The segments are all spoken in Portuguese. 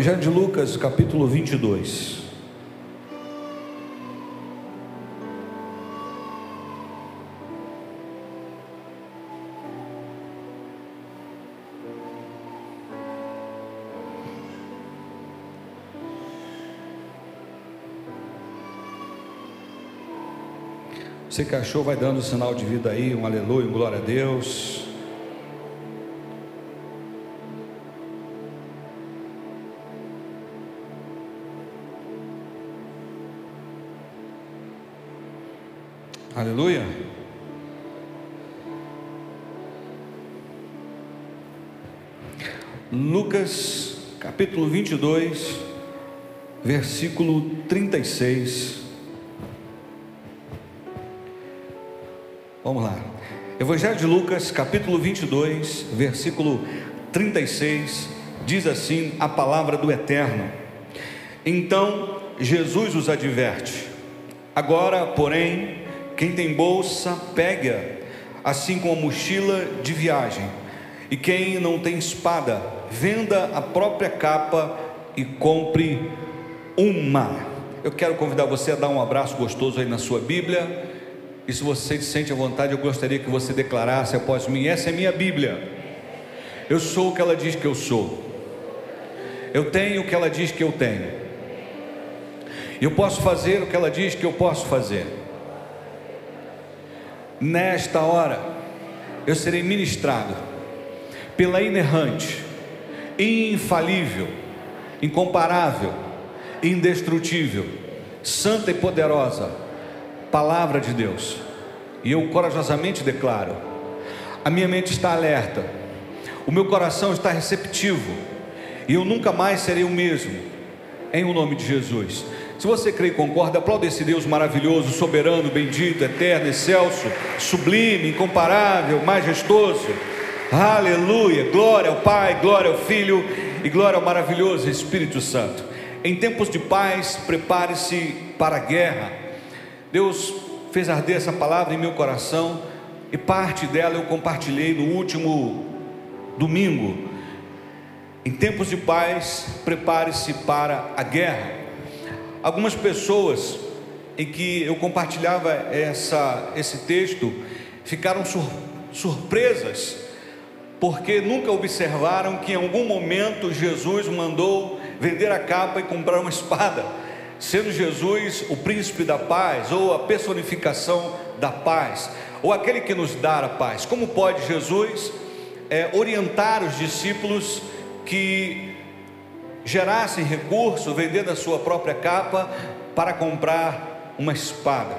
Evangelho de Lucas, capítulo 22. Você que achou, vai dando sinal de vida aí, um aleluia, um glória a Deus. Aleluia. Lucas capítulo 22, versículo 36. Vamos lá. Evangelho de Lucas, capítulo 22, versículo 36, diz assim a palavra do Eterno. Então Jesus os adverte: Agora, porém, quem tem bolsa, pega, assim como a mochila de viagem. E quem não tem espada, venda a própria capa e compre uma. Eu quero convidar você a dar um abraço gostoso aí na sua Bíblia. E se você se sente à vontade, eu gostaria que você declarasse após mim: essa é minha Bíblia. Eu sou o que ela diz que eu sou. Eu tenho o que ela diz que eu tenho. Eu posso fazer o que ela diz que eu posso fazer. Nesta hora, eu serei ministrado pela inerrante, infalível, incomparável, indestrutível, santa e poderosa palavra de Deus. E eu corajosamente declaro: a minha mente está alerta, o meu coração está receptivo, e eu nunca mais serei o mesmo, em o nome de Jesus. Se você crê e concorda, aplaude esse Deus maravilhoso, soberano, bendito, eterno, excelso, sublime, incomparável, majestoso. Aleluia! Glória ao Pai, glória ao Filho e glória ao maravilhoso Espírito Santo. Em tempos de paz, prepare-se para a guerra. Deus fez arder essa palavra em meu coração e parte dela eu compartilhei no último domingo. Em tempos de paz, prepare-se para a guerra algumas pessoas em que eu compartilhava essa, esse texto ficaram sur, surpresas, porque nunca observaram que em algum momento Jesus mandou vender a capa e comprar uma espada, sendo Jesus o príncipe da paz, ou a personificação da paz, ou aquele que nos dá a paz. Como pode Jesus é, orientar os discípulos que gerassem recurso vendendo a sua própria capa para comprar uma espada.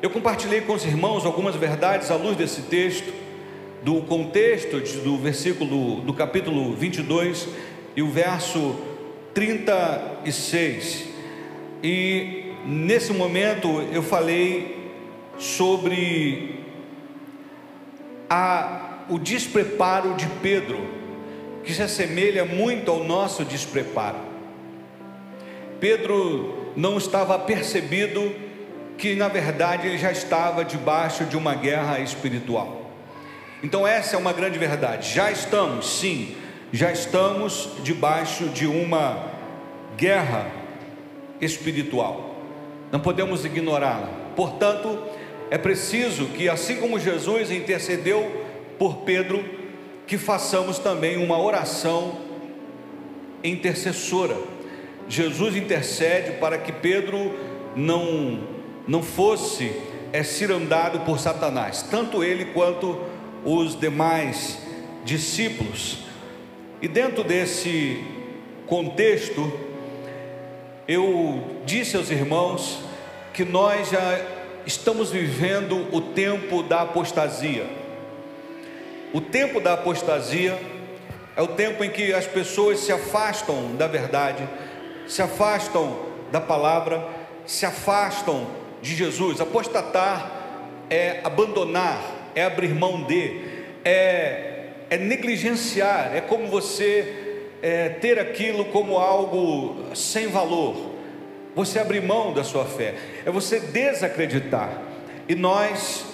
Eu compartilhei com os irmãos algumas verdades à luz desse texto, do contexto do versículo do capítulo 22 e o verso 36. E nesse momento eu falei sobre a, o despreparo de Pedro que se assemelha muito ao nosso despreparo. Pedro não estava percebido que na verdade ele já estava debaixo de uma guerra espiritual. Então essa é uma grande verdade. Já estamos, sim, já estamos debaixo de uma guerra espiritual. Não podemos ignorá-la. Portanto, é preciso que assim como Jesus intercedeu por Pedro, que façamos também uma oração intercessora. Jesus intercede para que Pedro não, não fosse é, cirandado por Satanás, tanto ele quanto os demais discípulos. E dentro desse contexto, eu disse aos irmãos que nós já estamos vivendo o tempo da apostasia. O tempo da apostasia é o tempo em que as pessoas se afastam da verdade, se afastam da palavra, se afastam de Jesus. Apostatar é abandonar, é abrir mão de, é, é negligenciar, é como você é, ter aquilo como algo sem valor. Você abrir mão da sua fé, é você desacreditar. E nós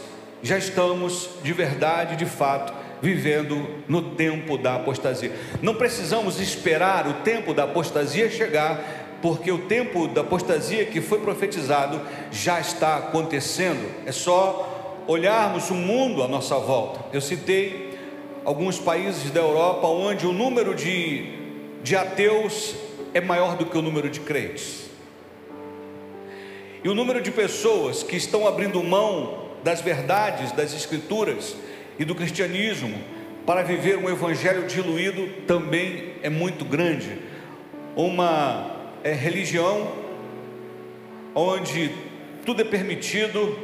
já estamos de verdade, de fato, vivendo no tempo da apostasia. Não precisamos esperar o tempo da apostasia chegar, porque o tempo da apostasia que foi profetizado já está acontecendo. É só olharmos o mundo à nossa volta. Eu citei alguns países da Europa onde o número de, de ateus é maior do que o número de crentes. E o número de pessoas que estão abrindo mão das verdades das Escrituras e do cristianismo para viver um evangelho diluído também é muito grande. Uma é, religião onde tudo é permitido,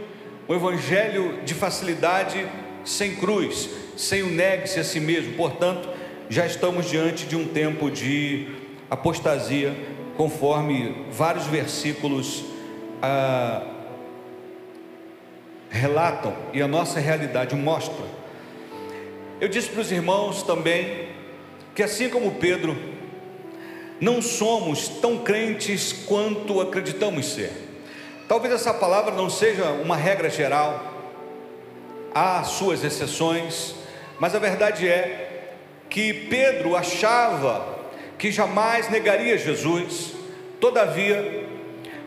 um evangelho de facilidade, sem cruz, sem o negue-se a si mesmo. Portanto, já estamos diante de um tempo de apostasia, conforme vários versículos ah, relatam e a nossa realidade mostra. Eu disse para os irmãos também que, assim como Pedro, não somos tão crentes quanto acreditamos ser. Talvez essa palavra não seja uma regra geral, há suas exceções, mas a verdade é que Pedro achava que jamais negaria Jesus, todavia,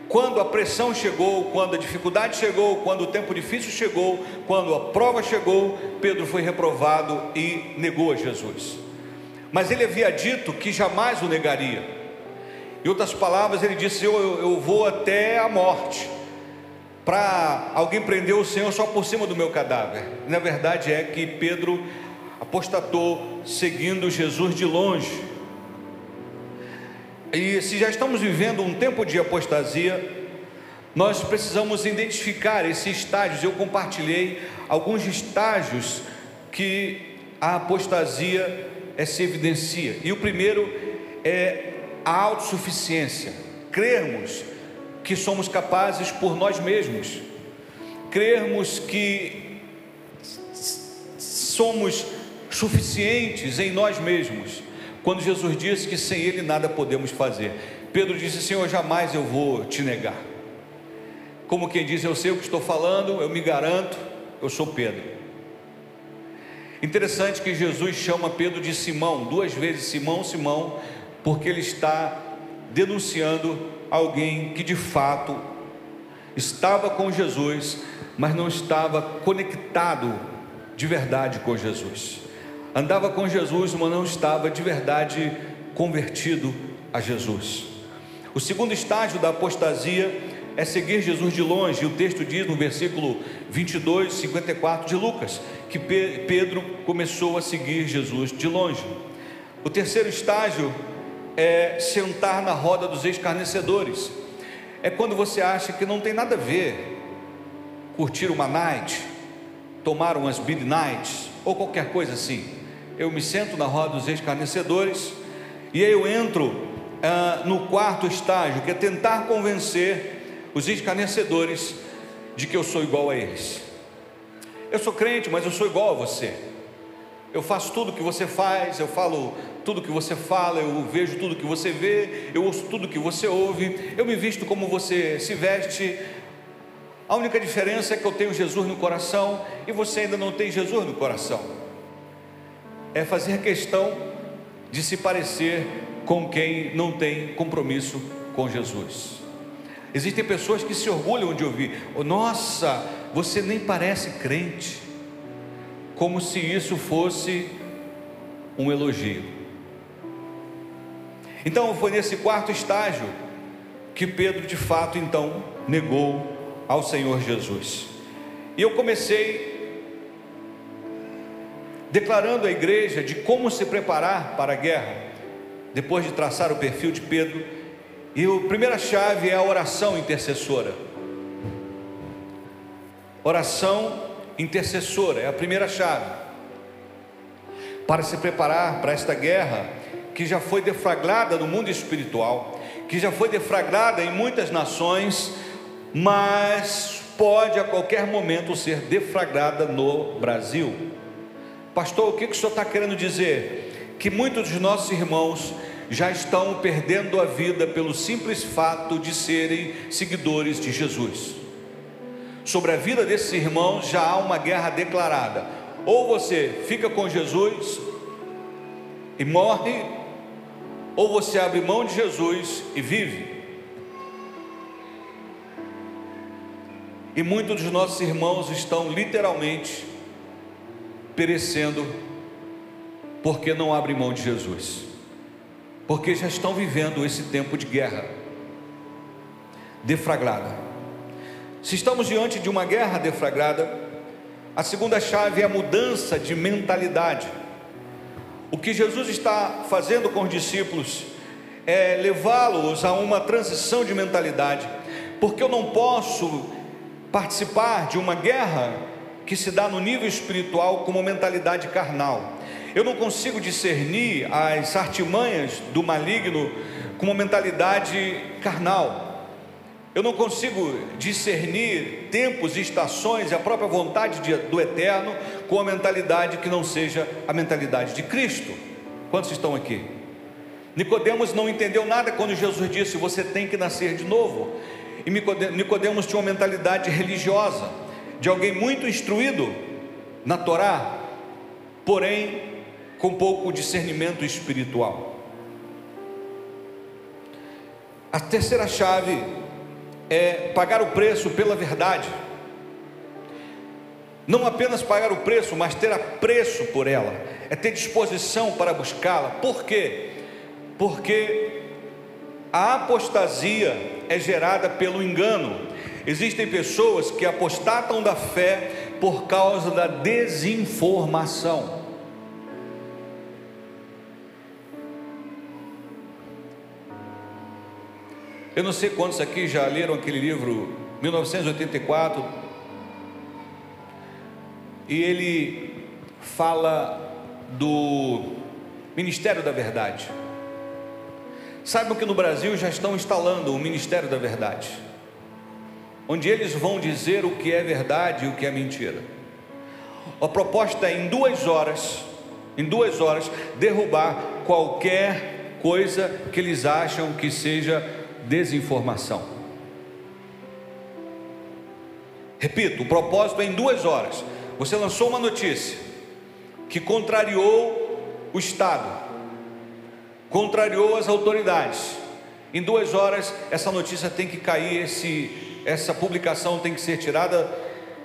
quando a pressão chegou, quando a dificuldade chegou, quando o tempo difícil chegou, quando a prova chegou, Pedro foi reprovado e negou a Jesus. Mas ele havia dito que jamais o negaria. Em outras palavras, ele disse: Eu, eu, eu vou até a morte, para alguém prender o Senhor só por cima do meu cadáver. Na verdade, é que Pedro apostatou seguindo Jesus de longe. E se já estamos vivendo um tempo de apostasia, nós precisamos identificar esses estágios. Eu compartilhei alguns estágios que a apostasia é, se evidencia. E o primeiro é a autossuficiência. Crermos que somos capazes por nós mesmos. Crermos que somos suficientes em nós mesmos quando Jesus disse que sem Ele nada podemos fazer. Pedro disse: Senhor, jamais eu vou te negar. Como quem diz, eu sei o que estou falando, eu me garanto, eu sou Pedro. Interessante que Jesus chama Pedro de Simão, duas vezes Simão, Simão, porque ele está denunciando alguém que de fato estava com Jesus, mas não estava conectado de verdade com Jesus andava com Jesus, mas não estava de verdade convertido a Jesus. O segundo estágio da apostasia é seguir Jesus de longe, e o texto diz no versículo 22, 54 de Lucas, que Pedro começou a seguir Jesus de longe. O terceiro estágio é sentar na roda dos escarnecedores. É quando você acha que não tem nada a ver curtir uma night, tomar umas big nights ou qualquer coisa assim eu me sento na roda dos escarnecedores, e aí eu entro ah, no quarto estágio, que é tentar convencer os escarnecedores de que eu sou igual a eles. Eu sou crente, mas eu sou igual a você. Eu faço tudo que você faz, eu falo tudo que você fala, eu vejo tudo que você vê, eu ouço tudo que você ouve, eu me visto como você se veste. A única diferença é que eu tenho Jesus no coração e você ainda não tem Jesus no coração é fazer questão de se parecer com quem não tem compromisso com Jesus. Existem pessoas que se orgulham de ouvir: oh, Nossa, você nem parece crente, como se isso fosse um elogio. Então foi nesse quarto estágio que Pedro de fato então negou ao Senhor Jesus. E eu comecei declarando à igreja de como se preparar para a guerra, depois de traçar o perfil de Pedro. E a primeira chave é a oração intercessora. Oração intercessora é a primeira chave para se preparar para esta guerra que já foi deflagrada no mundo espiritual, que já foi deflagrada em muitas nações, mas pode a qualquer momento ser deflagrada no Brasil. Pastor, o que, o senhor está querendo dizer? Que muitos dos nossos irmãos já estão perdendo a vida pelo simples fato de serem seguidores de Jesus. Sobre a vida desses irmãos já há uma guerra declarada. Ou você fica com Jesus e morre, ou você abre mão de Jesus e vive. E muitos dos nossos irmãos estão literalmente perecendo porque não abrem mão de Jesus, porque já estão vivendo esse tempo de guerra deflagrada. Se estamos diante de uma guerra deflagrada, a segunda chave é a mudança de mentalidade. O que Jesus está fazendo com os discípulos é levá-los a uma transição de mentalidade, porque eu não posso participar de uma guerra que se dá no nível espiritual com uma mentalidade carnal. Eu não consigo discernir as artimanhas do maligno com uma mentalidade carnal. Eu não consigo discernir tempos e estações e a própria vontade de, do eterno com a mentalidade que não seja a mentalidade de Cristo. Quantos estão aqui? Nicodemos não entendeu nada quando Jesus disse: "Você tem que nascer de novo". E Nicodemos tinha uma mentalidade religiosa, de alguém muito instruído na Torá, porém com pouco discernimento espiritual. A terceira chave é pagar o preço pela verdade. Não apenas pagar o preço, mas ter apreço por ela, é ter disposição para buscá-la. Por quê? Porque a apostasia é gerada pelo engano. Existem pessoas que apostatam da fé por causa da desinformação. Eu não sei quantos aqui já leram aquele livro 1984. E ele fala do Ministério da Verdade. Saibam que no Brasil já estão instalando o Ministério da Verdade, onde eles vão dizer o que é verdade e o que é mentira. A proposta é em duas horas, em duas horas, derrubar qualquer coisa que eles acham que seja desinformação. Repito, o propósito é em duas horas. Você lançou uma notícia que contrariou o Estado, contrariou as autoridades. Em duas horas, essa notícia tem que cair, esse, essa publicação tem que ser tirada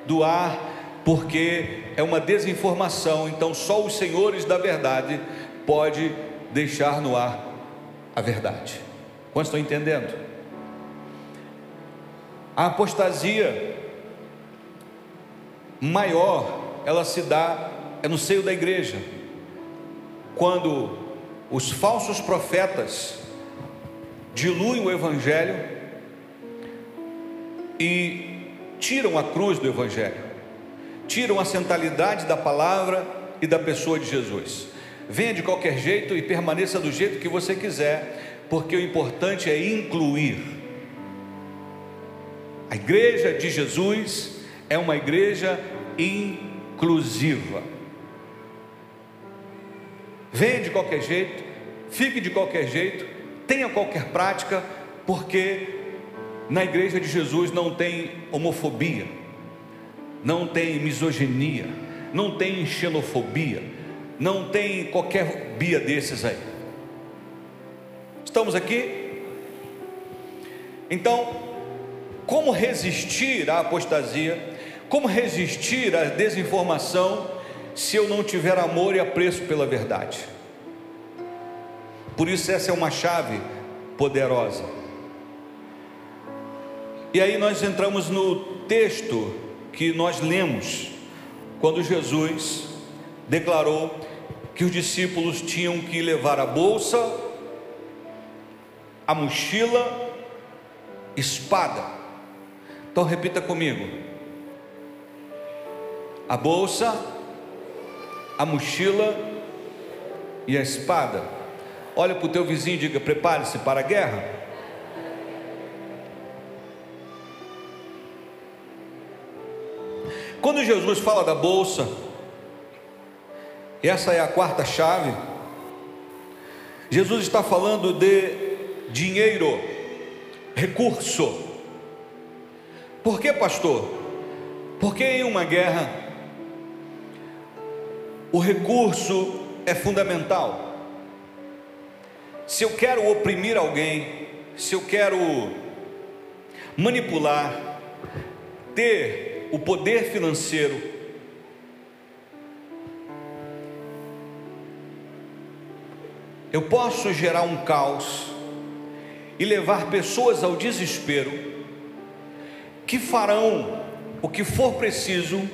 do ar, porque é uma desinformação. Então, só os senhores da verdade pode deixar no ar a verdade. Quantos estão entendendo? A apostasia maior, ela se dá é no seio da igreja. Quando os falsos profetas diluem o evangelho e tiram a cruz do evangelho. Tiram a centralidade da palavra e da pessoa de Jesus. Venha de qualquer jeito e permaneça do jeito que você quiser, porque o importante é incluir. A igreja de Jesus é uma igreja inclusiva. Venha de qualquer jeito, fique de qualquer jeito, tenha qualquer prática, porque na igreja de Jesus não tem homofobia, não tem misoginia, não tem xenofobia, não tem qualquer bia desses aí. Estamos aqui? Então, como resistir à apostasia? Como resistir à desinformação se eu não tiver amor e apreço pela verdade? Por isso, essa é uma chave poderosa. E aí nós entramos no texto que nós lemos, quando Jesus declarou que os discípulos tinham que levar a bolsa a mochila, espada. Então repita comigo: a bolsa, a mochila e a espada. Olha para o teu vizinho e diga: prepare-se para a guerra. Quando Jesus fala da bolsa, essa é a quarta chave. Jesus está falando de dinheiro, recurso. Por que, pastor? Porque em uma guerra, o recurso é fundamental. Se eu quero oprimir alguém, se eu quero manipular, ter o poder financeiro, eu posso gerar um caos e levar pessoas ao desespero, que farão o que for preciso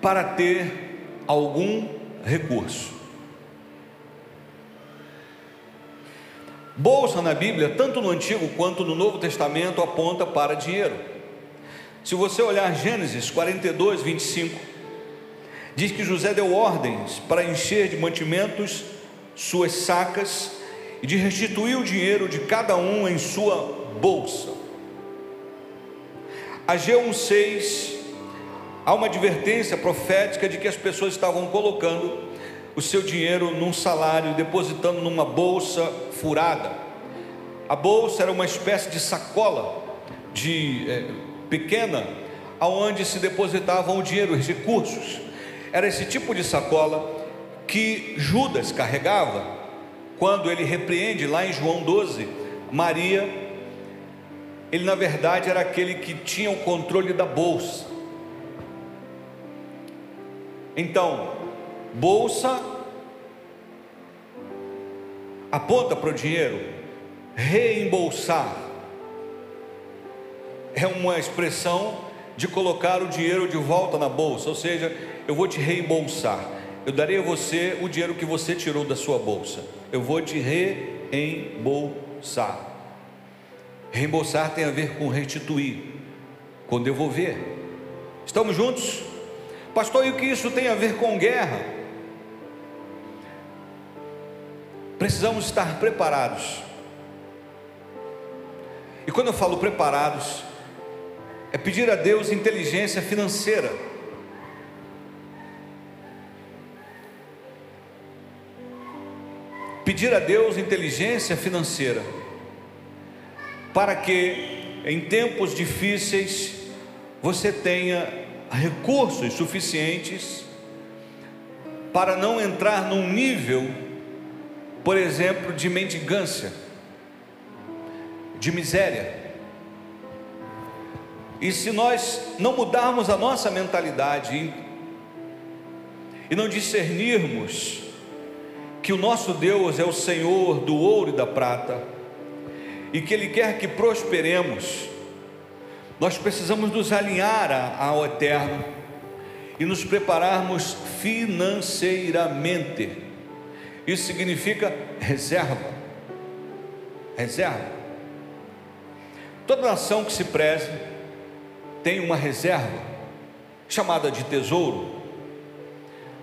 para ter algum recurso. Bolsa na Bíblia, tanto no Antigo quanto no Novo Testamento, aponta para dinheiro. Se você olhar Gênesis 42, 25, diz que José deu ordens para encher de mantimentos suas sacas e de restituir o dinheiro de cada um em sua bolsa. Ageu 1,6 há uma advertência profética de que as pessoas estavam colocando o seu dinheiro num salário, depositando numa bolsa furada. A bolsa era uma espécie de sacola de é, pequena, aonde se depositavam o dinheiro, os recursos. Era esse tipo de sacola que Judas carregava quando ele repreende lá em João 12 Maria. Ele na verdade era aquele que tinha o controle da bolsa. Então, bolsa aponta para o dinheiro, reembolsar é uma expressão de colocar o dinheiro de volta na bolsa, ou seja, eu vou te reembolsar. Eu darei a você o dinheiro que você tirou da sua bolsa. Eu vou te reembolsar. Reembolsar tem a ver com restituir, com devolver. Estamos juntos? Pastor, e o que isso tem a ver com guerra? Precisamos estar preparados. E quando eu falo preparados, é pedir a Deus inteligência financeira pedir a Deus inteligência financeira, para que em tempos difíceis você tenha recursos suficientes para não entrar num nível, por exemplo, de mendigância, de miséria. E se nós não mudarmos a nossa mentalidade e não discernirmos que o nosso Deus é o Senhor do ouro e da prata, e que Ele quer que prosperemos, nós precisamos nos alinhar ao Eterno e nos prepararmos financeiramente. Isso significa reserva. Reserva. Toda nação que se preze tem uma reserva chamada de tesouro.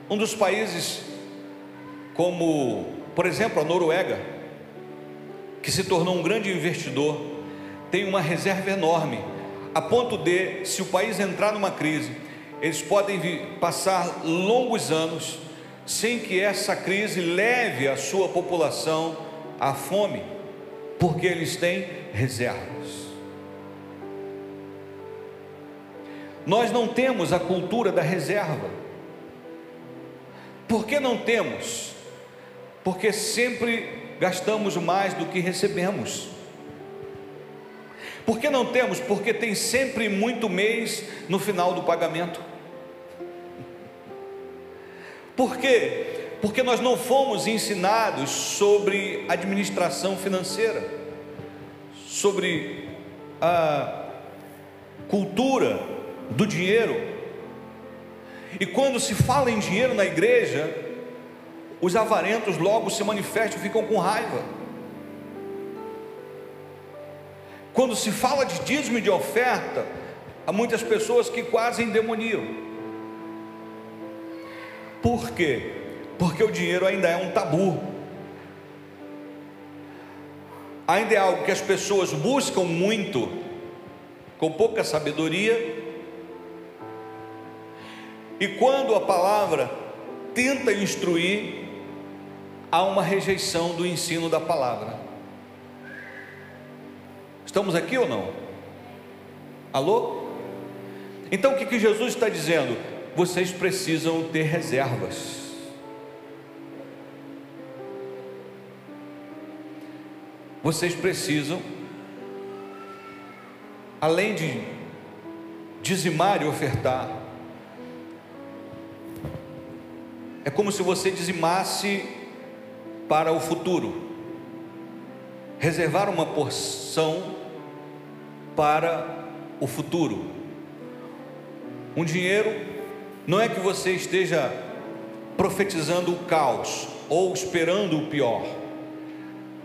Um dos países como, por exemplo, a Noruega, que se tornou um grande investidor, tem uma reserva enorme, a ponto de, se o país entrar numa crise, eles podem passar longos anos sem que essa crise leve a sua população à fome, porque eles têm reservas. Nós não temos a cultura da reserva. Por que não temos? porque sempre gastamos mais do que recebemos. Por que não temos? Porque tem sempre muito mês no final do pagamento. Por quê? Porque nós não fomos ensinados sobre administração financeira, sobre a cultura do dinheiro. E quando se fala em dinheiro na igreja, os avarentos logo se manifestam, ficam com raiva. Quando se fala de dízimo e de oferta, há muitas pessoas que quase endemoniam. Por quê? Porque o dinheiro ainda é um tabu. Ainda é algo que as pessoas buscam muito, com pouca sabedoria. E quando a palavra tenta instruir, há uma rejeição do ensino da palavra. Estamos aqui ou não? Alô? Então o que, que Jesus está dizendo? vocês precisam ter reservas. Vocês precisam, além de dizimar e ofertar, é como se você dizimasse para o futuro, reservar uma porção para o futuro. Um dinheiro não é que você esteja profetizando o caos ou esperando o pior,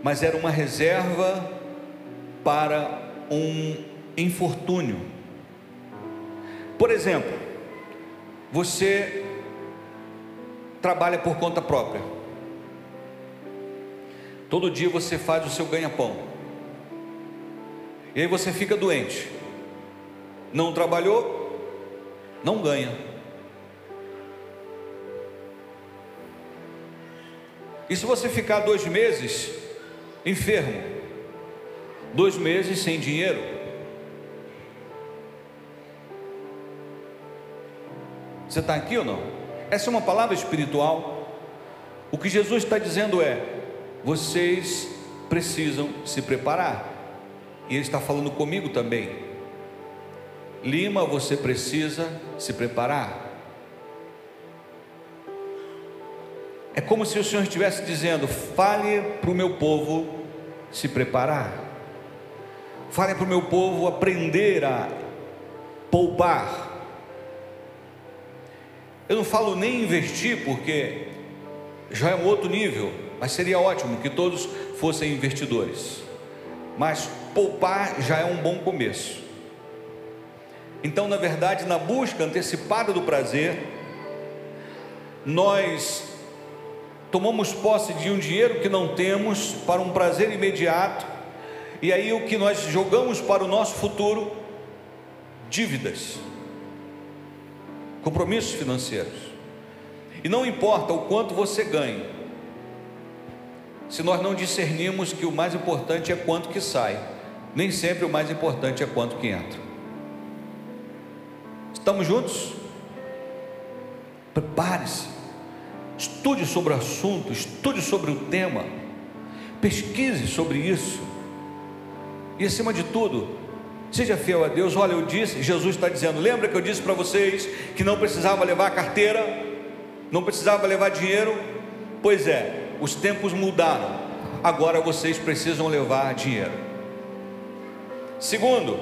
mas era uma reserva para um infortúnio. Por exemplo, você trabalha por conta própria. Todo dia você faz o seu ganha-pão. E aí você fica doente. Não trabalhou, não ganha. E se você ficar dois meses enfermo, dois meses sem dinheiro, você está aqui ou não? Essa é uma palavra espiritual. O que Jesus está dizendo é: vocês precisam se preparar. E Ele está falando comigo também. Lima, você precisa se preparar. É como se o Senhor estivesse dizendo: fale para o meu povo se preparar, fale para o meu povo aprender a poupar. Eu não falo nem investir, porque já é um outro nível, mas seria ótimo que todos fossem investidores. Mas poupar já é um bom começo. Então, na verdade, na busca antecipada do prazer, nós tomamos posse de um dinheiro que não temos para um prazer imediato, e aí o que nós jogamos para o nosso futuro? Dívidas, compromissos financeiros. E não importa o quanto você ganhe, se nós não discernimos que o mais importante é quanto que sai, nem sempre o mais importante é quanto que entra. Estamos juntos? Prepare-se estude sobre o assunto, estude sobre o tema, pesquise sobre isso, e acima de tudo, seja fiel a Deus. Olha, eu disse, Jesus está dizendo: lembra que eu disse para vocês que não precisava levar carteira, não precisava levar dinheiro? Pois é, os tempos mudaram, agora vocês precisam levar dinheiro. Segundo,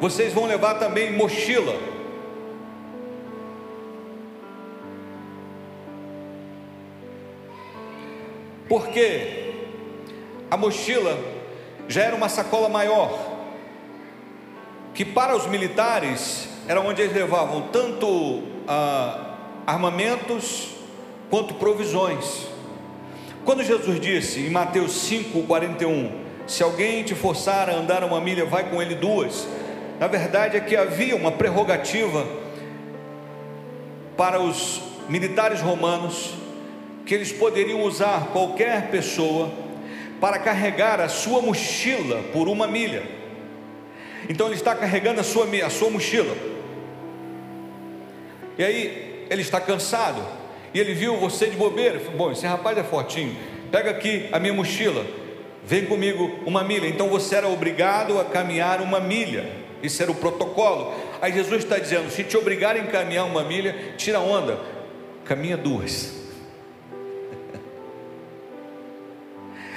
vocês vão levar também mochila porque a mochila já era uma sacola maior, que para os militares era onde eles levavam tanto ah, armamentos quanto provisões. Quando Jesus disse em Mateus 5,41: Se alguém te forçar a andar uma milha, vai com ele duas. Na verdade é que havia uma prerrogativa para os militares romanos que eles poderiam usar qualquer pessoa para carregar a sua mochila por uma milha. Então ele está carregando a sua, a sua mochila. E aí ele está cansado. E ele viu você de bobeira. Bom, esse rapaz é fortinho. Pega aqui a minha mochila. Vem comigo uma milha. Então você era obrigado a caminhar uma milha. Isso era o protocolo. Aí Jesus está dizendo: se te obrigarem a caminhar uma milha, tira onda. Caminha duas.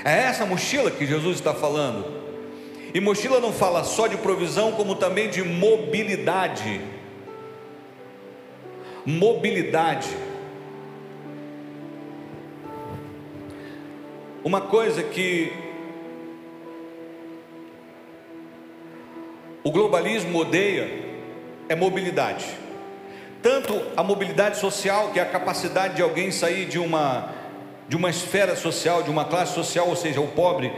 É essa mochila que Jesus está falando. E mochila não fala só de provisão, como também de mobilidade. Mobilidade. Uma coisa que o globalismo odeia é mobilidade. Tanto a mobilidade social, que é a capacidade de alguém sair de uma de uma esfera social, de uma classe social, ou seja, o pobre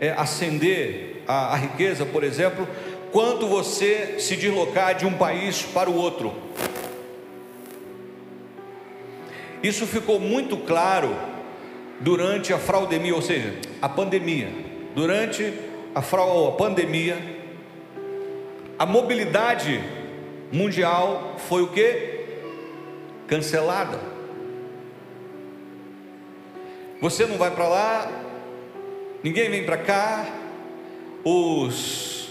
é, ascender a, a riqueza, por exemplo, quanto você se deslocar de um país para o outro. Isso ficou muito claro durante a fraudemia, ou seja, a pandemia. Durante a, a pandemia, a mobilidade mundial foi o que? cancelada. Você não vai para lá, ninguém vem para cá, os,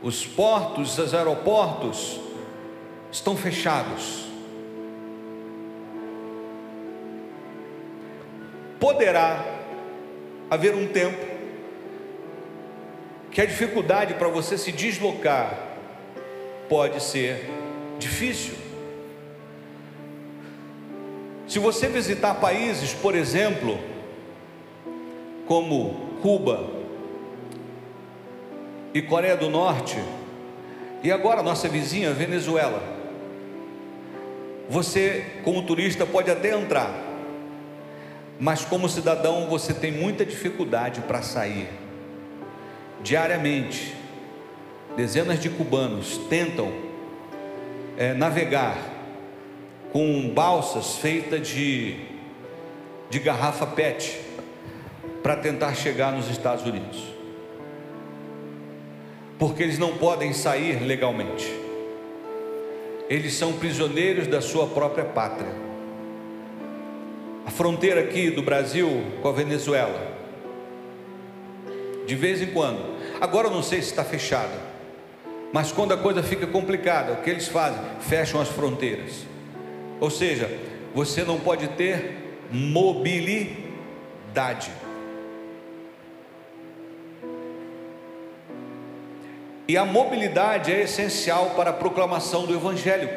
os portos, os aeroportos estão fechados. Poderá haver um tempo que a dificuldade para você se deslocar pode ser difícil. Se você visitar países, por exemplo, como Cuba e Coreia do Norte, e agora nossa vizinha Venezuela, você, como turista, pode até entrar, mas como cidadão você tem muita dificuldade para sair. Diariamente, dezenas de cubanos tentam é, navegar com balsas feitas de, de garrafa PET para tentar chegar nos Estados Unidos, porque eles não podem sair legalmente, eles são prisioneiros da sua própria pátria. A fronteira aqui do Brasil com a Venezuela, de vez em quando, Agora eu não sei se está fechado, mas quando a coisa fica complicada, o que eles fazem? Fecham as fronteiras. Ou seja, você não pode ter mobilidade. E a mobilidade é essencial para a proclamação do Evangelho.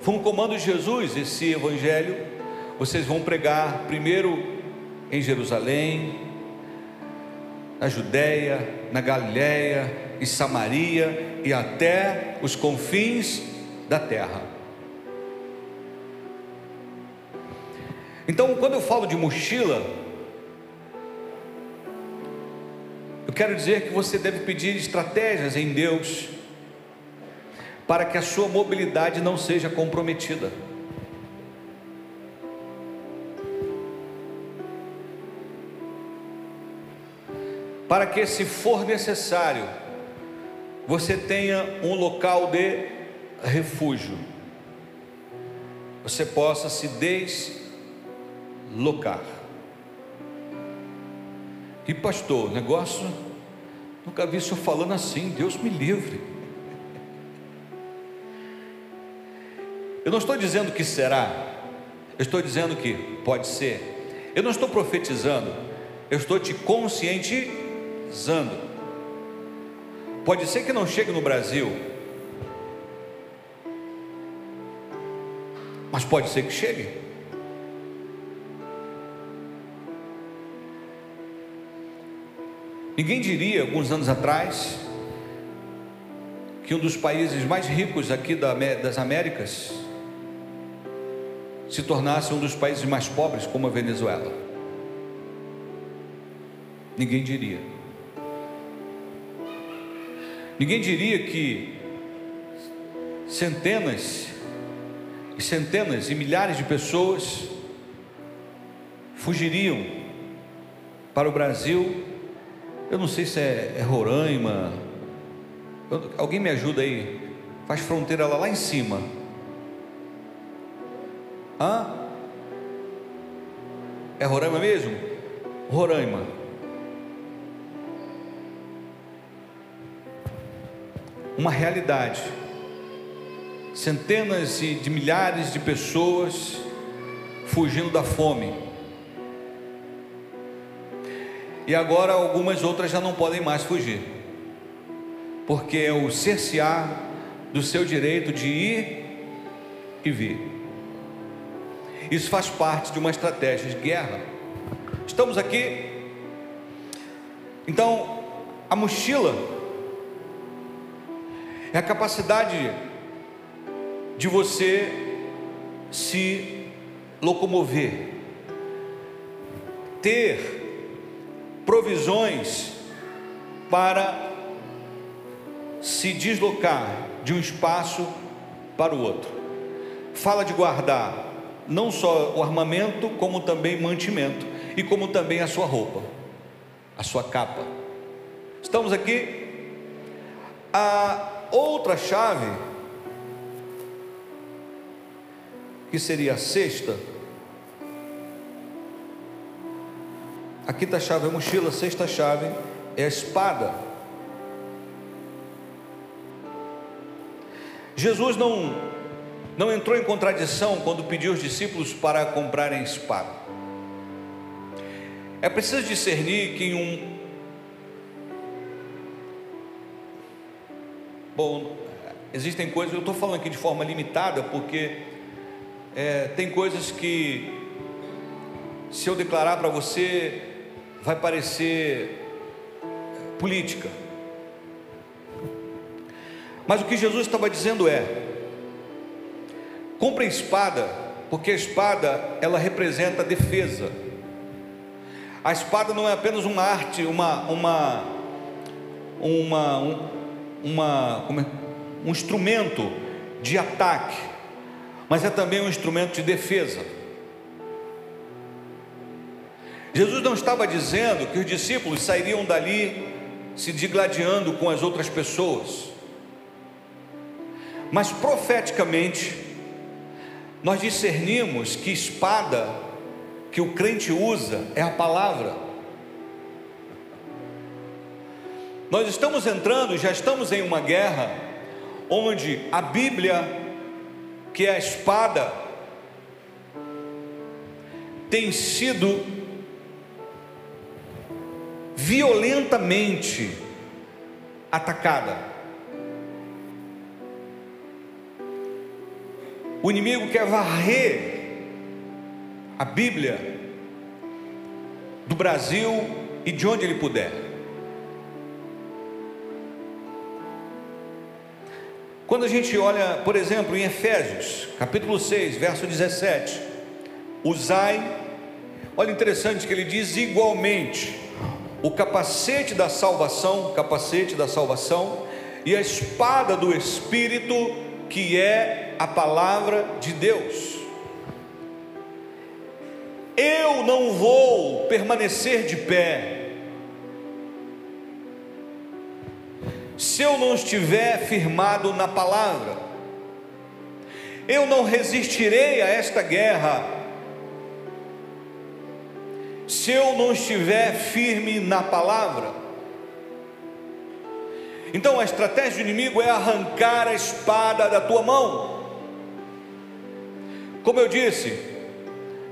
Foi um comando de Jesus esse Evangelho. Vocês vão pregar primeiro em Jerusalém, na Judéia, na Galiléia e Samaria e até os confins da terra. Então, quando eu falo de mochila, eu quero dizer que você deve pedir estratégias em Deus para que a sua mobilidade não seja comprometida. para que, se for necessário, você tenha um local de refúgio, você possa se deslocar. E pastor, negócio, nunca vi o senhor falando assim, Deus me livre. Eu não estou dizendo que será, eu estou dizendo que pode ser. Eu não estou profetizando, eu estou te consciente Zando. Pode ser que não chegue no Brasil, mas pode ser que chegue. Ninguém diria, alguns anos atrás, que um dos países mais ricos aqui das Américas se tornasse um dos países mais pobres, como a Venezuela. Ninguém diria. Ninguém diria que centenas e centenas e milhares de pessoas fugiriam para o Brasil. Eu não sei se é, é Roraima. Alguém me ajuda aí? Faz fronteira lá, lá em cima. Hã? É Roraima mesmo? Roraima. uma realidade. Centenas de milhares de pessoas fugindo da fome. E agora algumas outras já não podem mais fugir, porque é o cercear do seu direito de ir e vir. Isso faz parte de uma estratégia de guerra. Estamos aqui, então, a mochila é a capacidade de você se locomover, ter provisões para se deslocar de um espaço para o outro. Fala de guardar não só o armamento, como também mantimento e como também a sua roupa, a sua capa. Estamos aqui a outra chave que seria a sexta. A quinta chave é a mochila, a sexta chave é a espada. Jesus não, não entrou em contradição quando pediu aos discípulos para comprarem espada. É preciso discernir que um. Bom, existem coisas, eu estou falando aqui de forma limitada, porque é, tem coisas que, se eu declarar para você, vai parecer política. Mas o que Jesus estava dizendo é: compre espada, porque a espada ela representa defesa. A espada não é apenas uma arte, uma uma uma um, uma é? um instrumento de ataque mas é também um instrumento de defesa. Jesus não estava dizendo que os discípulos sairiam dali se digladiando com as outras pessoas, mas profeticamente, nós discernimos que espada que o crente usa é a palavra. Nós estamos entrando, já estamos em uma guerra onde a Bíblia que a espada tem sido violentamente atacada. O inimigo quer varrer a Bíblia do Brasil e de onde ele puder. Quando a gente olha, por exemplo, em Efésios, capítulo 6, verso 17, usai, olha interessante que ele diz igualmente, o capacete da salvação, capacete da salvação, e a espada do Espírito, que é a palavra de Deus. Eu não vou permanecer de pé se eu não estiver firmado na palavra. Eu não resistirei a esta guerra se eu não estiver firme na palavra. Então a estratégia do inimigo é arrancar a espada da tua mão. Como eu disse,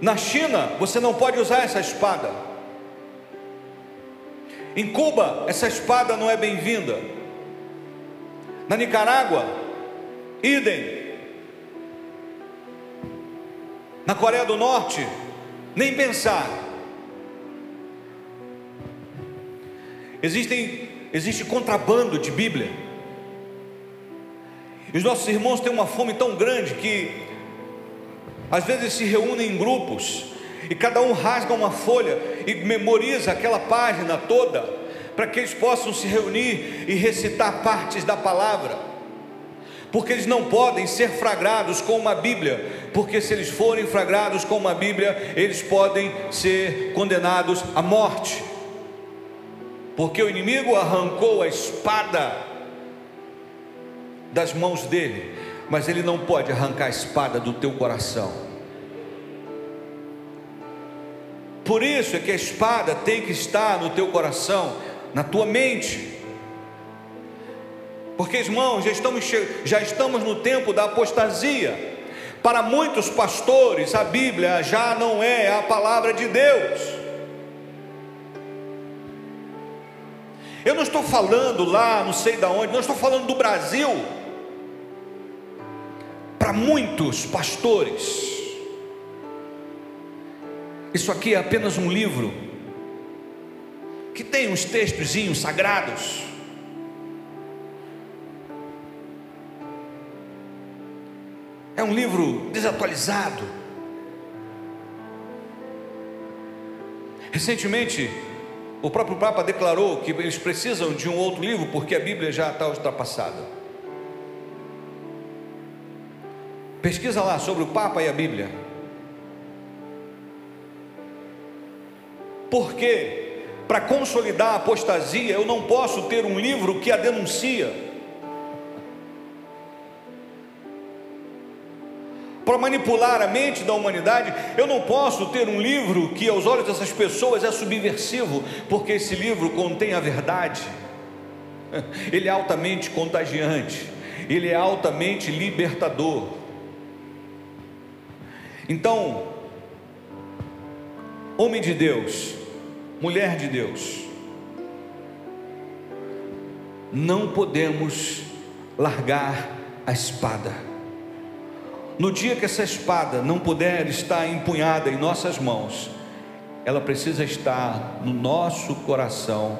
na China você não pode usar essa espada. Em Cuba, essa espada não é bem-vinda. Na Nicarágua, idem. Na Coreia do Norte, nem pensar. Existem, existe contrabando de Bíblia. E os nossos irmãos têm uma fome tão grande que às vezes se reúnem em grupos e cada um rasga uma folha e memoriza aquela página toda para que eles possam se reunir e recitar partes da palavra, porque eles não podem ser flagrados com uma Bíblia, porque se eles forem flagrados com uma Bíblia, eles podem ser condenados à morte, porque o inimigo arrancou a espada das mãos dele, mas ele não pode arrancar a espada do teu coração. Por isso é que a espada tem que estar no teu coração na tua mente. Porque, irmãos, já estamos, já estamos no tempo da apostasia. Para muitos pastores, a Bíblia já não é a palavra de Deus. Eu não estou falando lá, não sei de onde, não estou falando do Brasil. Para muitos pastores, isso aqui é apenas um livro que tem uns textozinhos sagrados. É um livro desatualizado. Recentemente, o próprio Papa declarou que eles precisam de um outro livro porque a Bíblia já está ultrapassada. Pesquisa lá sobre o Papa e a Bíblia. Por quê? para consolidar a apostasia, eu não posso ter um livro que a denuncia. Manipular a mente da humanidade. Eu não posso ter um livro que, aos olhos dessas pessoas, é subversivo, porque esse livro contém a verdade, ele é altamente contagiante, ele é altamente libertador. Então, homem de Deus, mulher de Deus, não podemos largar a espada. No dia que essa espada não puder estar empunhada em nossas mãos, ela precisa estar no nosso coração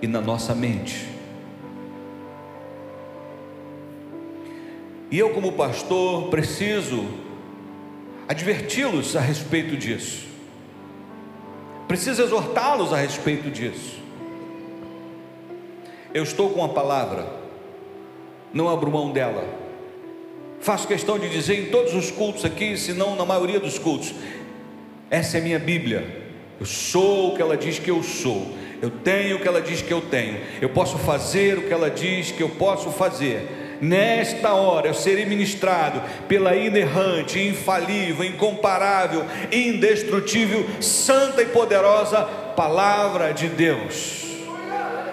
e na nossa mente. E eu, como pastor, preciso adverti-los a respeito disso, preciso exortá-los a respeito disso. Eu estou com a palavra, não abro mão dela. Faço questão de dizer em todos os cultos aqui, se não na maioria dos cultos, essa é minha Bíblia. Eu sou o que ela diz que eu sou. Eu tenho o que ela diz que eu tenho. Eu posso fazer o que ela diz que eu posso fazer. Nesta hora eu serei ministrado pela inerrante, infalível, incomparável, indestrutível, santa e poderosa palavra de Deus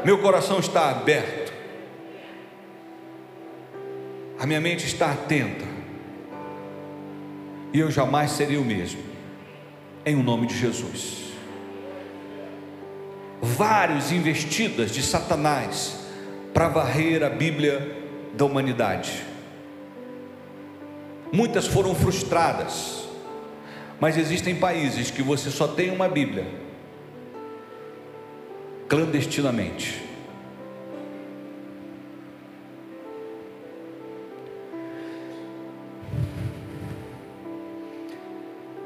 meu coração está aberto, a minha mente está atenta, e eu jamais seria o mesmo, em o nome de Jesus. Vários investidas de Satanás para varrer a Bíblia da humanidade. Muitas foram frustradas, mas existem países que você só tem uma Bíblia clandestinamente.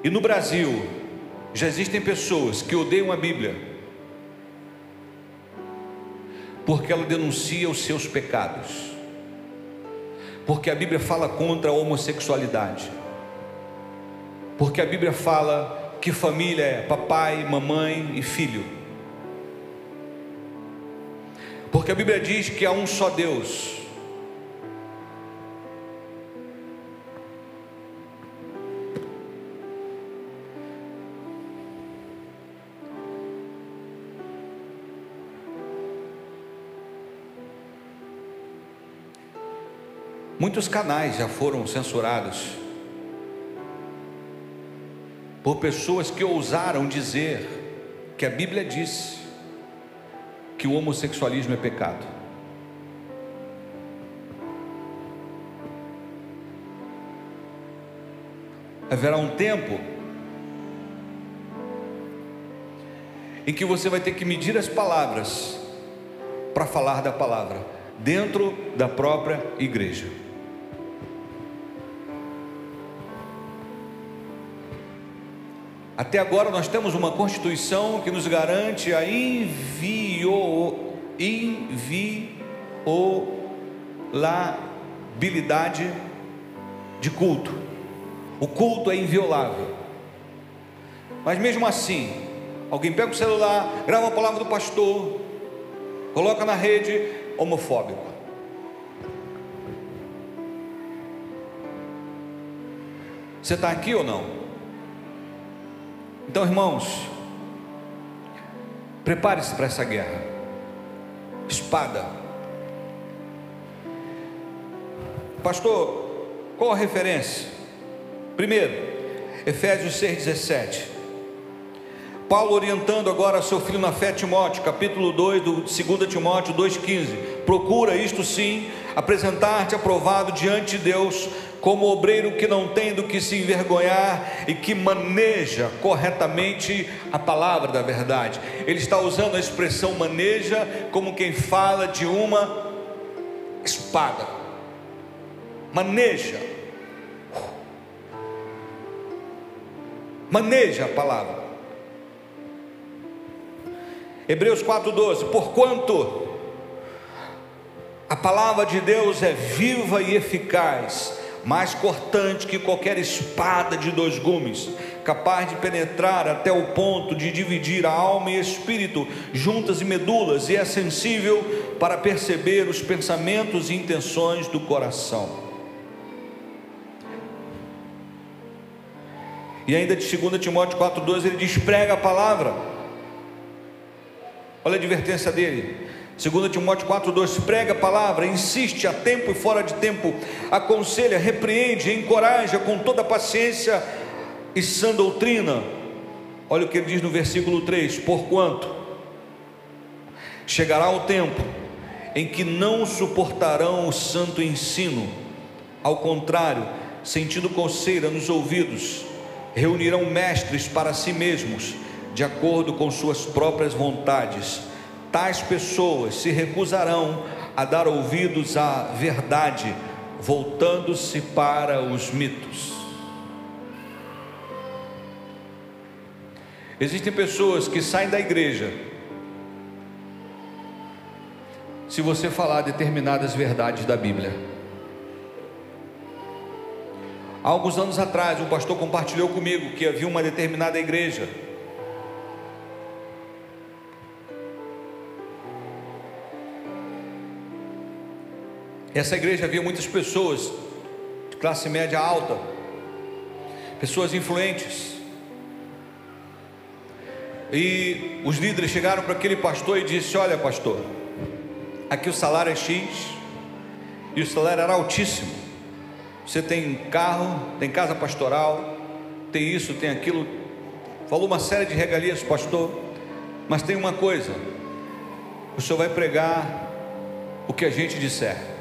E no Brasil, já existem pessoas que odeiam a Bíblia, porque ela denuncia os seus pecados, porque a Bíblia fala contra a homossexualidade, porque a Bíblia fala que família é papai, mamãe e filho. Porque a Bíblia diz que há um só Deus. Muitos canais já foram censurados por pessoas que ousaram dizer que a Bíblia disse que o homossexualismo é pecado. Haverá um tempo em que você vai ter que medir as palavras para falar da palavra dentro da própria igreja. Até agora nós temos uma Constituição que nos garante a invio, inviolabilidade de culto. O culto é inviolável. Mas mesmo assim, alguém pega o celular, grava a palavra do pastor, coloca na rede homofóbico. Você está aqui ou não? Então, irmãos, prepare-se para essa guerra. Espada. Pastor, qual a referência? Primeiro, Efésios 6,17. Paulo orientando agora seu filho na fé, Timóteo, capítulo 2, do 2 Timóteo 2,15. Procura isto sim, apresentar-te aprovado diante de Deus, como obreiro que não tem do que se envergonhar e que maneja corretamente a palavra da verdade. Ele está usando a expressão maneja como quem fala de uma espada. Maneja. Maneja a palavra. Hebreus 4,12: Porquanto a palavra de Deus é viva e eficaz mais cortante que qualquer espada de dois gumes, capaz de penetrar até o ponto de dividir a alma e espírito, juntas e medulas, e é sensível para perceber os pensamentos e intenções do coração. E ainda de 2 Timóteo 4,12 ele diz: prega a palavra. Olha a advertência dele. 2 Timóteo 4,2 prega a palavra, insiste a tempo e fora de tempo, aconselha, repreende, encoraja com toda paciência e sã doutrina. Olha o que ele diz no versículo 3: Porquanto chegará o tempo em que não suportarão o santo ensino, ao contrário, sentindo coceira nos ouvidos, reunirão mestres para si mesmos, de acordo com suas próprias vontades. Tais pessoas se recusarão a dar ouvidos à verdade, voltando-se para os mitos. Existem pessoas que saem da igreja se você falar determinadas verdades da Bíblia. Há alguns anos atrás, um pastor compartilhou comigo que havia uma determinada igreja. Essa igreja havia muitas pessoas de classe média alta, pessoas influentes. E os líderes chegaram para aquele pastor e disse: "Olha, pastor, aqui o salário é X, e o salário era altíssimo. Você tem carro, tem casa pastoral, tem isso, tem aquilo. Falou uma série de regalias, pastor, mas tem uma coisa: o senhor vai pregar o que a gente disser.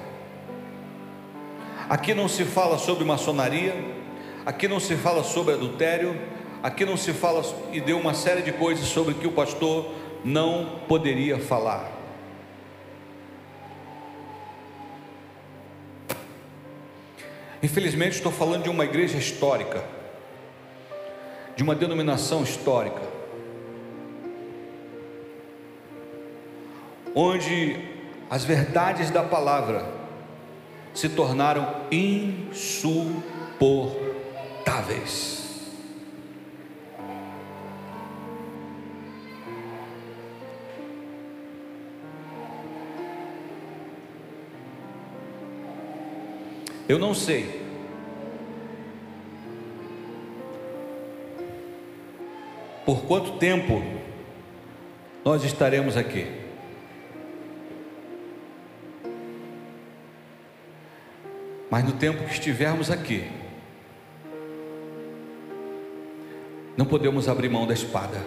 Aqui não se fala sobre maçonaria, aqui não se fala sobre adultério, aqui não se fala e deu uma série de coisas sobre que o pastor não poderia falar. Infelizmente, estou falando de uma igreja histórica, de uma denominação histórica, onde as verdades da palavra se tornaram insuportáveis. Eu não sei. Por quanto tempo nós estaremos aqui? Mas no tempo que estivermos aqui, não podemos abrir mão da espada.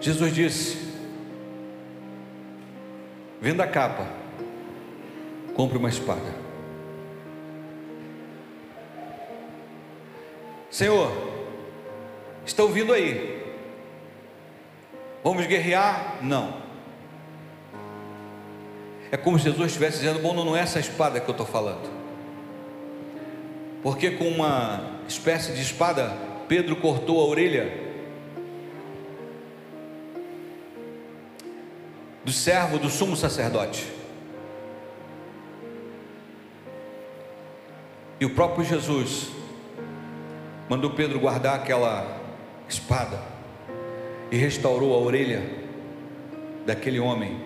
Jesus disse: Venda a capa, compre uma espada. Senhor, estão vindo aí. Vamos guerrear? Não. É como se Jesus estivesse dizendo: Bom, não é essa espada que eu estou falando. Porque com uma espécie de espada, Pedro cortou a orelha do servo do sumo sacerdote. E o próprio Jesus mandou Pedro guardar aquela espada e restaurou a orelha daquele homem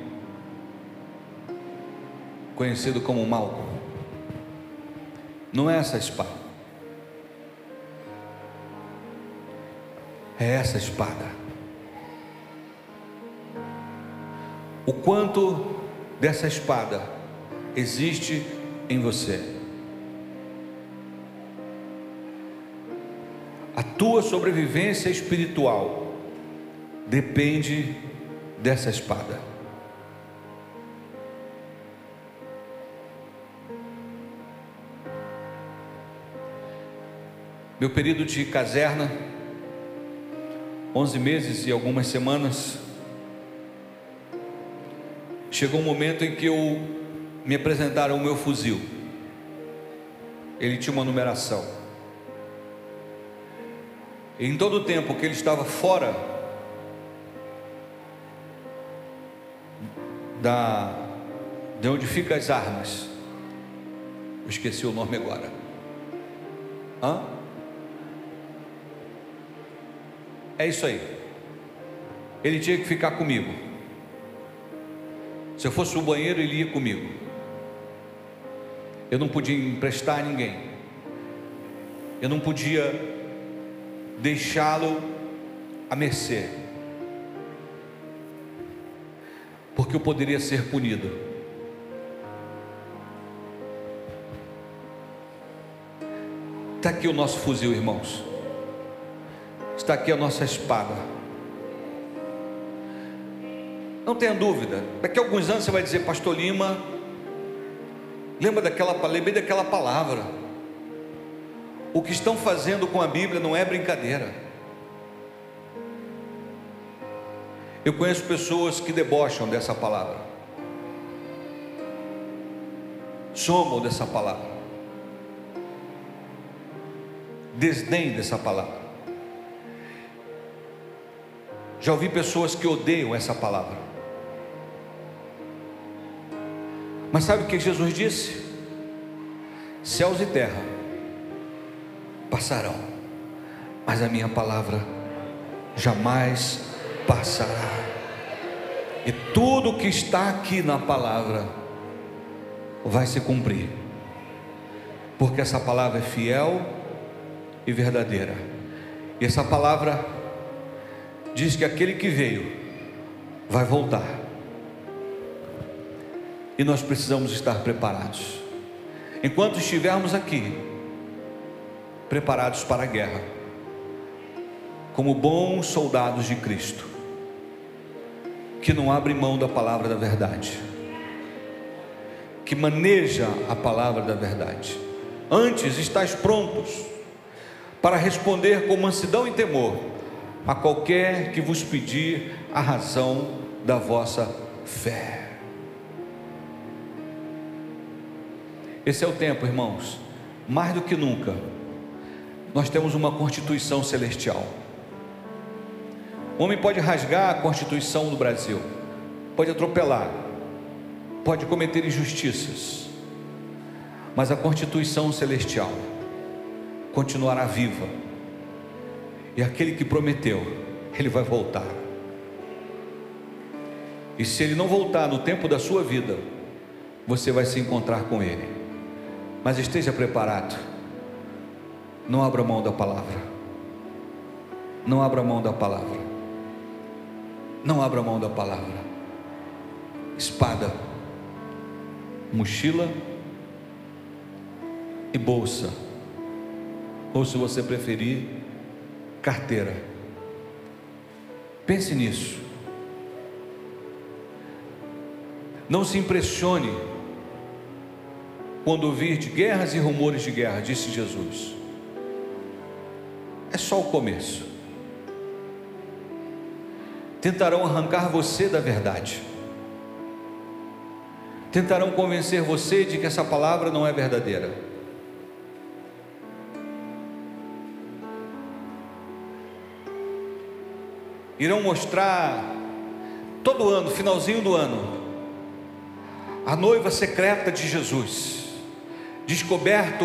conhecido como Malco. Não é essa espada. É essa espada. o quanto dessa espada existe em você. A tua sobrevivência espiritual depende dessa espada. Meu período de caserna, 11 meses e algumas semanas, Chegou um momento em que eu me apresentaram o meu fuzil. Ele tinha uma numeração. E em todo o tempo que ele estava fora da de onde ficam as armas. Eu esqueci o nome agora. Hã? É isso aí. Ele tinha que ficar comigo. Se eu fosse no banheiro, ele ia comigo. eu não podia emprestar a ninguém, eu não podia deixá-lo à mercê, porque eu poderia ser punido. Está aqui o nosso fuzil, irmãos. Está aqui a nossa espada. Não tenha dúvida. Daqui a alguns anos você vai dizer, Pastor Lima, lembra daquela, lembrei daquela palavra. O que estão fazendo com a Bíblia não é brincadeira. Eu conheço pessoas que debocham dessa palavra, somam dessa palavra, desdém dessa palavra. Já ouvi pessoas que odeiam essa palavra. Mas sabe o que Jesus disse? Céus e terra passarão, mas a minha palavra jamais passará. E tudo que está aqui na palavra vai se cumprir, porque essa palavra é fiel e verdadeira. E essa palavra diz que aquele que veio vai voltar. E nós precisamos estar preparados. Enquanto estivermos aqui, preparados para a guerra, como bons soldados de Cristo, que não abre mão da palavra da verdade, que maneja a palavra da verdade. Antes, estáis prontos para responder com mansidão e temor a qualquer que vos pedir a razão da vossa fé. Esse é o tempo, irmãos, mais do que nunca, nós temos uma constituição celestial. O homem pode rasgar a constituição do Brasil, pode atropelar, pode cometer injustiças, mas a constituição celestial continuará viva e aquele que prometeu, ele vai voltar. E se ele não voltar no tempo da sua vida, você vai se encontrar com ele. Mas esteja preparado. Não abra mão da palavra. Não abra mão da palavra. Não abra mão da palavra. Espada, mochila e bolsa. Ou se você preferir, carteira. Pense nisso. Não se impressione quando ouvir de guerras e rumores de guerra, disse Jesus. É só o começo. Tentarão arrancar você da verdade. Tentarão convencer você de que essa palavra não é verdadeira. Irão mostrar todo ano, finalzinho do ano, a noiva secreta de Jesus, descoberto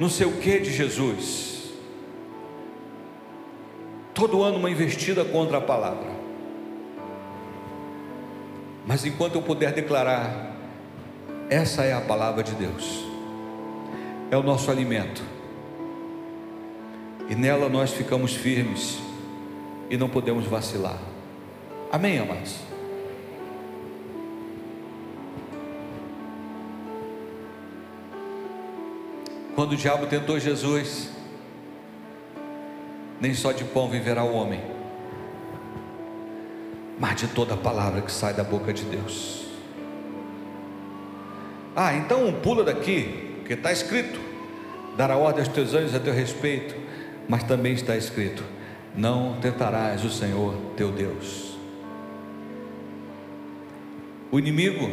não sei o que de Jesus. Todo ano uma investida contra a palavra. Mas enquanto eu puder declarar, essa é a palavra de Deus, é o nosso alimento, e nela nós ficamos firmes e não podemos vacilar. Amém, amados? Quando o diabo tentou Jesus, nem só de pão viverá o homem, mas de toda palavra que sai da boca de Deus. Ah, então pula daqui, porque está escrito: dará ordem aos teus anjos a teu respeito, mas também está escrito: não tentarás o Senhor teu Deus. O inimigo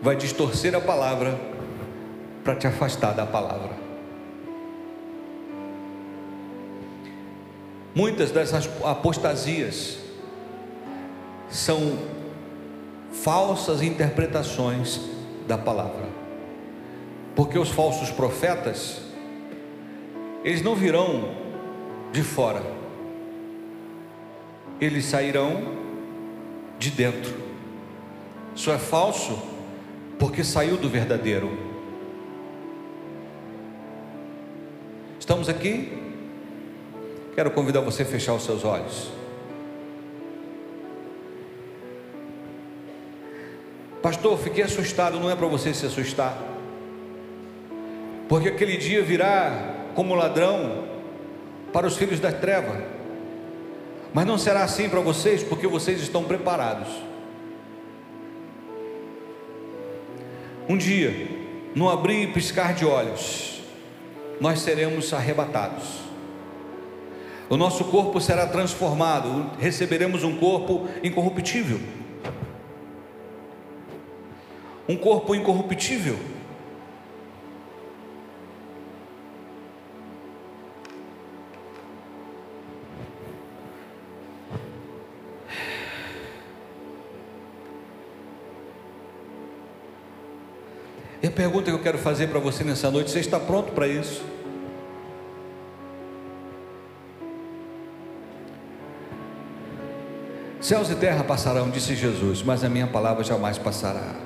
vai distorcer a palavra para te afastar da palavra. Muitas dessas apostasias são falsas interpretações da palavra. Porque os falsos profetas, eles não virão de fora, eles sairão de dentro. Isso é falso porque saiu do verdadeiro. Estamos aqui. Quero convidar você a fechar os seus olhos. Pastor, fiquei assustado, não é para você se assustar. Porque aquele dia virá como ladrão para os filhos da treva. Mas não será assim para vocês, porque vocês estão preparados. Um dia, no abrir e piscar de olhos, nós seremos arrebatados. O nosso corpo será transformado, receberemos um corpo incorruptível. Um corpo incorruptível. Pergunta que eu quero fazer para você nessa noite: você está pronto para isso? Céus e terra passarão, disse Jesus, mas a minha palavra jamais passará.